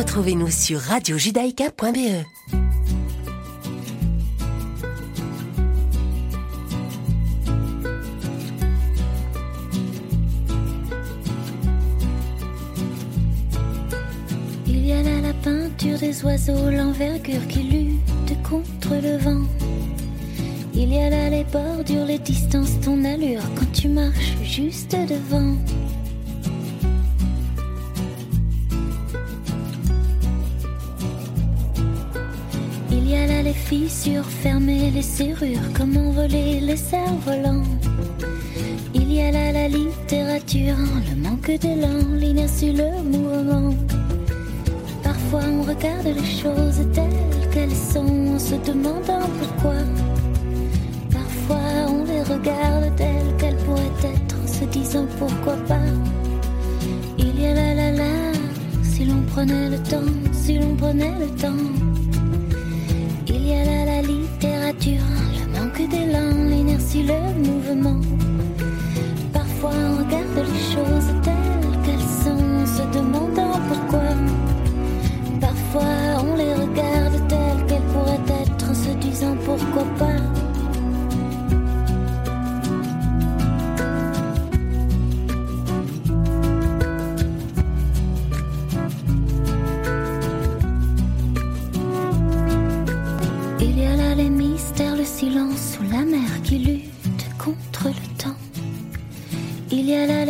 Retrouvez-nous sur radiojudaïka.be. Il y a là la peinture des oiseaux, l'envergure qui lutte contre le vent. Il y a là les bordures, les distances, ton allure quand tu marches juste devant. Il y a là les fissures fermées, les serrures, comment voler les cerfs-volants. Il y a là la littérature, le manque d'élan, l'inertie, le mouvement. Parfois on regarde les choses telles qu'elles sont en se demandant pourquoi. Parfois on les regarde telles qu'elles pourraient être en se disant pourquoi pas. Il y a là la la, si l'on prenait le temps, si l'on prenait le temps. Là la littérature, le manque d'élan, l'inertie, le mouvement. Parfois on regarde les choses telles qu'elles sont se demandant pourquoi. Parfois on les regarde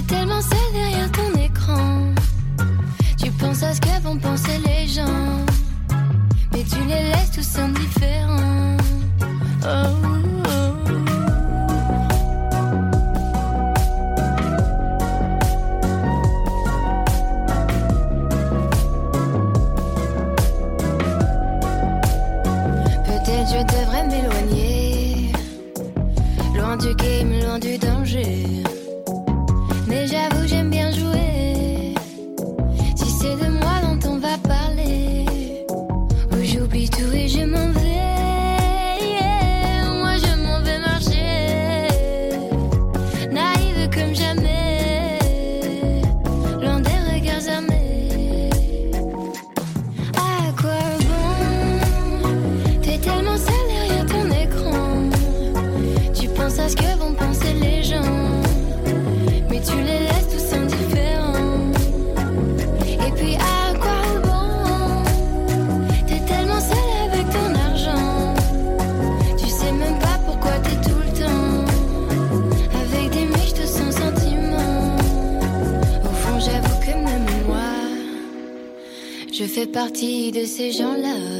T'es tellement seul derrière ton écran. Tu penses à ce que vont penser les gens. Mais tu les laisses tous indifférents. Ces gens-là.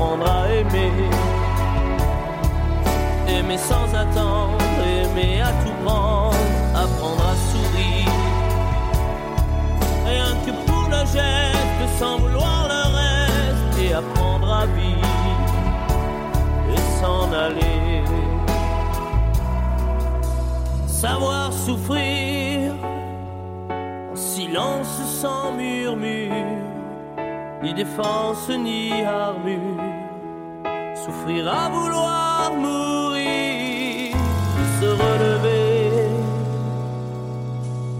apprendre à aimer. Aimer sans attendre, aimer à tout prendre, apprendre à sourire. Rien que pour le geste, sans vouloir le reste, et apprendre à vivre et s'en aller. Savoir souffrir silence sans murmure, ni défense ni armure, souffrir à vouloir mourir, se relever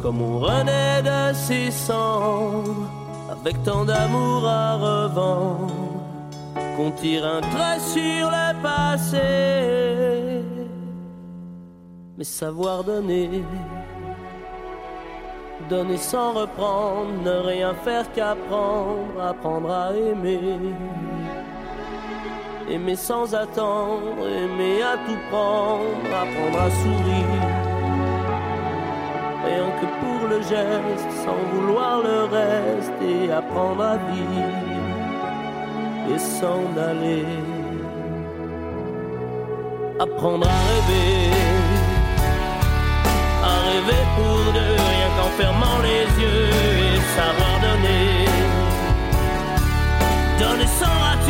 comme on renaît de ses cendres, avec tant d'amour à revendre, qu'on tire un trait sur le passé. Mais savoir donner, donner sans reprendre, ne rien faire qu'apprendre, apprendre à aimer. Aimer sans attendre, aimer à tout prendre, apprendre à sourire. Rien que pour le geste, sans vouloir le reste, et apprendre à vivre et s'en aller. Apprendre à rêver, à rêver pour de rien qu'en fermant les yeux et savoir donner. Donner sans rature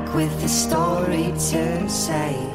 with a story to say.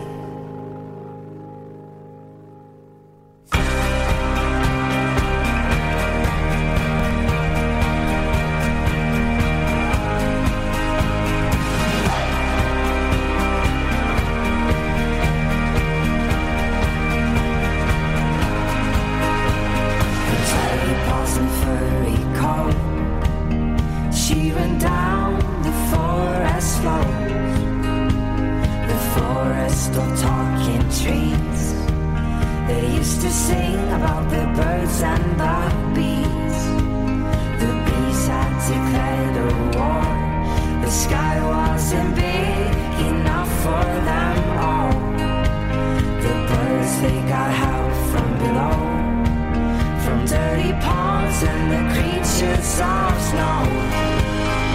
help from below, from dirty ponds and the creatures of snow.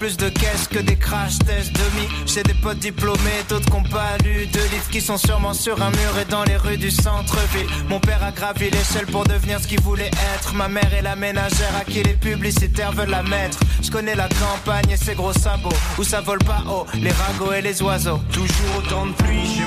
Plus de caisses que des crash tests demi J'ai des potes diplômés, d'autres qui ont pas lu de livres Qui sont sûrement sur un mur et dans les rues du centre-ville. Mon père a gravi l'échelle pour devenir ce qu'il voulait être. Ma mère est la ménagère à qui les publicitaires veulent la mettre. Je connais la campagne et ses gros sabots. Où ça vole pas haut, les ragots et les oiseaux. Toujours autant de pluie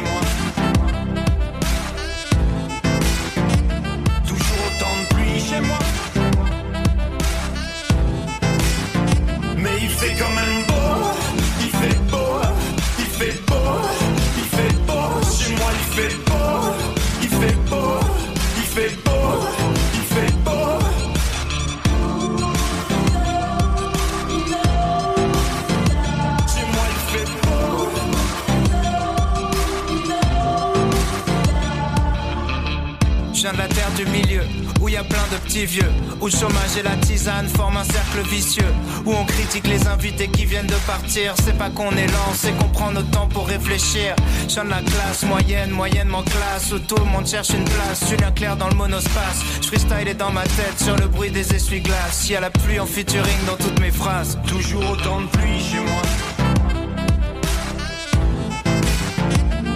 du milieu, où y a plein de petits vieux, où le chômage et la tisane forment un cercle vicieux, où on critique les invités qui viennent de partir. C'est pas qu'on est lent, c'est qu'on prend notre temps pour réfléchir. Je de la classe moyenne, moyennement classe, où tout le monde cherche une place. Julien Claire dans le monospace, je freestyle est dans ma tête sur le bruit des essuie-glaces. Y a la pluie en featuring dans toutes mes phrases. Toujours autant de pluie chez moi.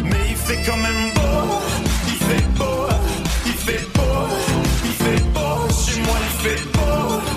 Mais il fait quand même beau, il fait beau, il fait beau, beau, chez moi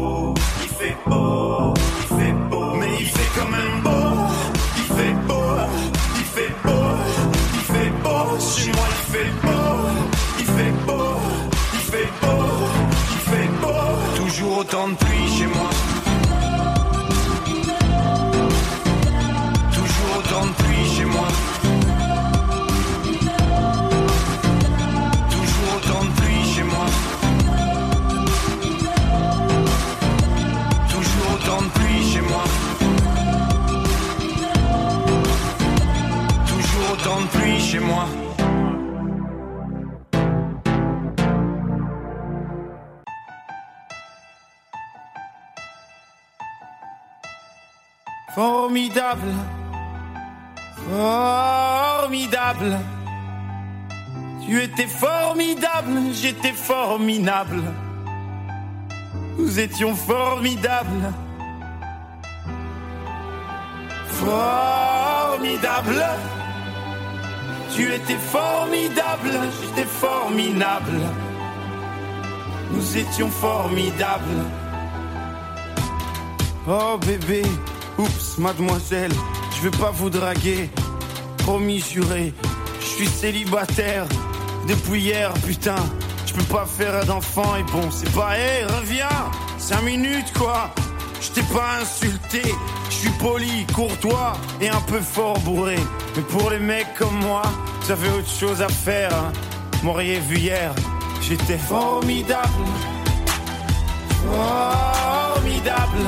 il Formidable. Formidable. Tu étais formidable, j'étais formidable. Nous étions formidables. Formidable. Tu étais formidable, j'étais formidable. Nous étions formidables. Oh bébé, oups, mademoiselle, je veux pas vous draguer. Promis juré, je suis célibataire depuis hier, putain. Je peux pas faire d'enfant et bon, c'est pas, hé, reviens, cinq minutes quoi. Je t'ai pas insulté, je suis poli, courtois et un peu fort bourré. Mais pour les mecs comme moi, vous avez autre chose à faire. Hein. M'auriez vu hier, j'étais formidable. Formidable.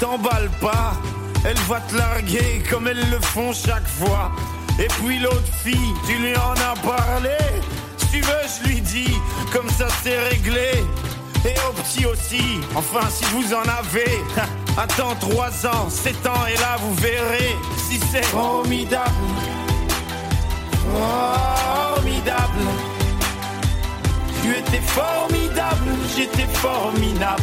t'emballe pas. Elle va te larguer comme elles le font chaque fois. Et puis l'autre fille, tu lui en as parlé. Si tu veux, je lui dis, comme ça c'est réglé. Et au petit aussi, enfin si vous en avez. Attends 3 ans, 7 ans et là vous verrez si c'est formidable. Formidable. Tu étais formidable, j'étais formidable.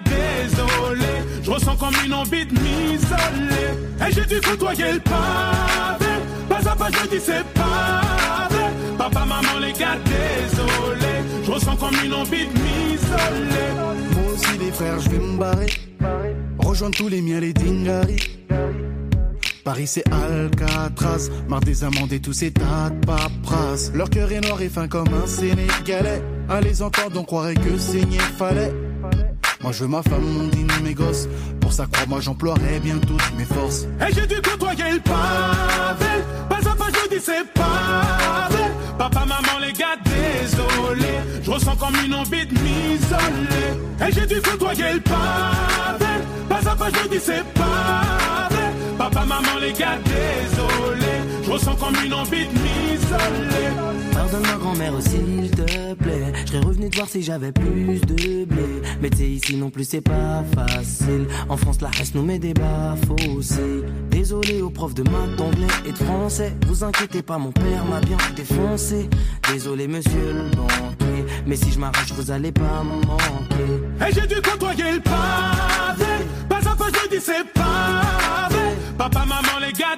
Je ressens comme une envie de m'isoler. Et j'ai dû côtoyer le pavé. Pas à pas, je dis c'est pavé. Papa, maman, les gars, désolé. Je ressens comme une envie de m'isoler. Moi aussi, les frères, je vais me barrer. Rejoindre tous les miens, les dingaris. Paris c'est Alcatraz, marre des amendes et tous ces tas de paperasse. Leur cœur est noir et fin comme un Sénégalais. À les entendre, on croirait que saigner fallait. Moi je veux ma femme, mon dîner, mes gosses. Pour ça, crois-moi, j'emploierai bien toutes mes forces. Et j'ai dû côtoyer le pavé. Pas à pas, je dis c'est pavé. Papa, maman, les gars, désolé. Je ressens comme une envie de m'isoler. Et j'ai dû côtoyer le pavé. Pas à pas, je dis c'est pavé. Papa, maman, les gars, désolé. Ressens comme une envie de m'isoler. Pardonne ma grand-mère s'il te plaît. Je revenu te voir si j'avais plus de blé. Mais t'es ici non plus, c'est pas facile. En France, la reste nous met des bas aussi. Désolé aux profs de maths, d'anglais et de français. Vous inquiétez pas, mon père m'a bien défoncé. Désolé, monsieur le banquier. Mais si je m'arrache, vous allez pas me manquer. Et j'ai dû côtoyer le pavé. Pas à pas, je dis c'est pavé. Papa, maman, les gars,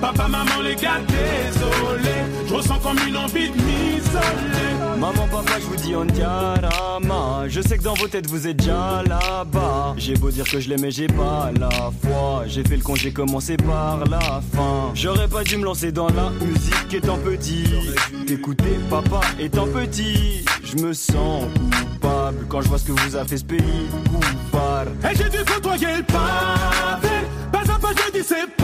Papa, maman, les gars, désolé. Je ressens comme une envie de m'isoler. Maman, papa, je vous dis on diarama. Je sais que dans vos têtes vous êtes déjà là-bas. J'ai beau dire que je l'aimais, j'ai pas la foi. J'ai fait le con, j'ai commencé par la fin. J'aurais pas dû me lancer dans la musique étant petit. T'écouter papa étant petit. Je me sens coupable quand je vois ce que vous a fait ce pays. Coupable. Et j'ai dû côtoyer le pavé. Pas à pas, je dis c'est pavé.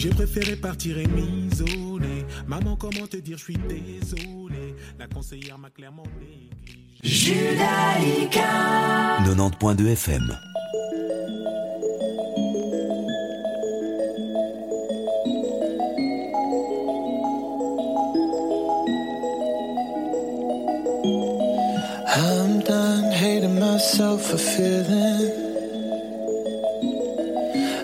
J'ai préféré partir et m'isoler. Maman, comment te dire, je suis désolé. La conseillère m'a clairement négligé. Judaïka 90.2 FM. I'm done hating myself for feeling.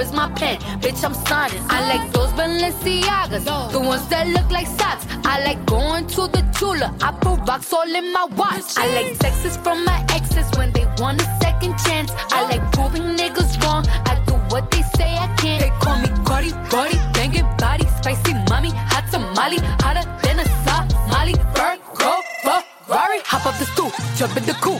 Where's my pen? Bitch, I'm signing. I like those Balenciagas, the ones that look like socks. I like going to the Tula. I put rocks all in my watch. I like texts from my exes when they want a second chance. I like proving niggas wrong. I do what they say I can't. They call me Cardi, Cardi, banging body, spicy mommy, hot tamale, hotter than a Somali. Virgo, Ferrari, hop up the stoop, jump in the coupe.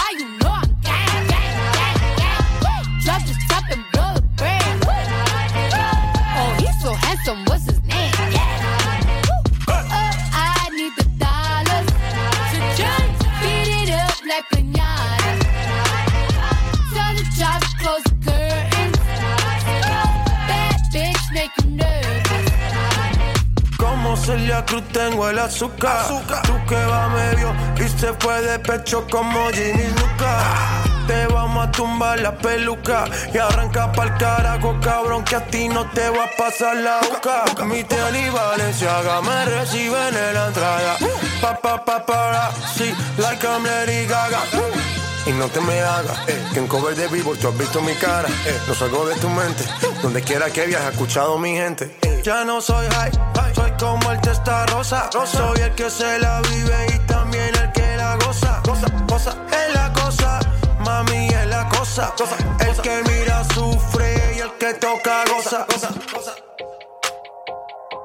Cruz tengo el azúcar. Tú que va medio y se fue de pecho como Ginny Luca. Te vamos a tumbar la peluca y arranca pa'l carajo, cabrón, que a ti no te va a pasar la boca. Mi tele Valenciaga me reciben en la entrada. Pa, pa, pa, para, sí, like I'm Gaga. Y no te me hagas, eh, que en cover de vivo tú has visto mi cara. Eh, no salgo de tu mente, donde quiera que viajes, escuchado mi gente. Eh, ya no soy high, soy como el testa rosa. Soy el que se la vive y también el que la goza. Cosa, cosa, es la cosa, mami es la cosa. El que mira sufre y el que toca goza.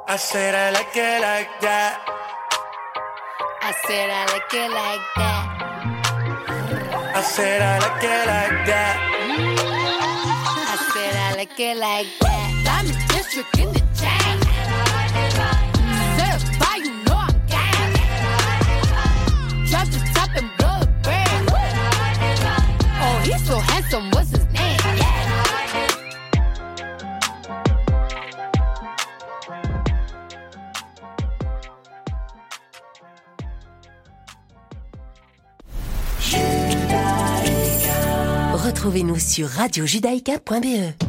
I said I like it like that. I said I like it like that. I said I like it like that. I said I like it like that. In the. Oh? Retrouvez-nous sur radiojudaïka.be.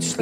huge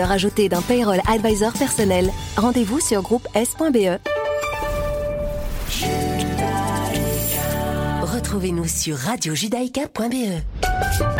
valeur ajoutée d'un payroll advisor personnel. Rendez-vous sur groupe S.be. Retrouvez-nous sur radiojudaïka.be.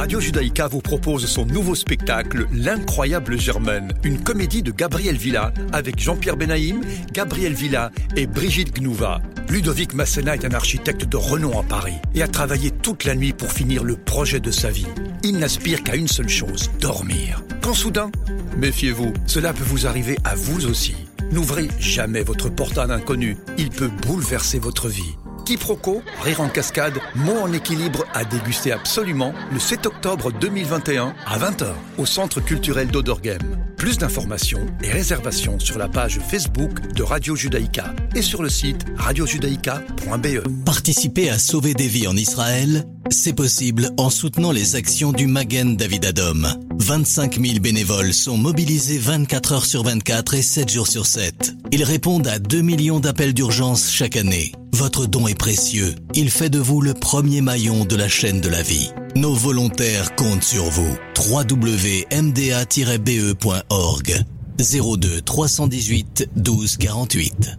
Radio Judaïka vous propose son nouveau spectacle L'incroyable Germaine, une comédie de Gabriel Villa avec Jean-Pierre Benaïm, Gabriel Villa et Brigitte Gnouva. Ludovic Massena est un architecte de renom à Paris et a travaillé toute la nuit pour finir le projet de sa vie. Il n'aspire qu'à une seule chose, dormir. Quand soudain, méfiez-vous, cela peut vous arriver à vous aussi. N'ouvrez jamais votre portail inconnu, il peut bouleverser votre vie. Quiproquo, rire en cascade, mots en équilibre à déguster absolument le 7 octobre 2021 à 20h au Centre culturel d'Odorgem. Plus d'informations et réservations sur la page Facebook de Radio Judaïka et sur le site radiojudaïka.be. Participer à sauver des vies en Israël, c'est possible en soutenant les actions du Magen David Adom. 25 000 bénévoles sont mobilisés 24 heures sur 24 et 7 jours sur 7. Ils répondent à 2 millions d'appels d'urgence chaque année. Votre don est précieux. Il fait de vous le premier maillon de la chaîne de la vie. Nos volontaires comptent sur vous. www.mda-be.org 02 318 12 48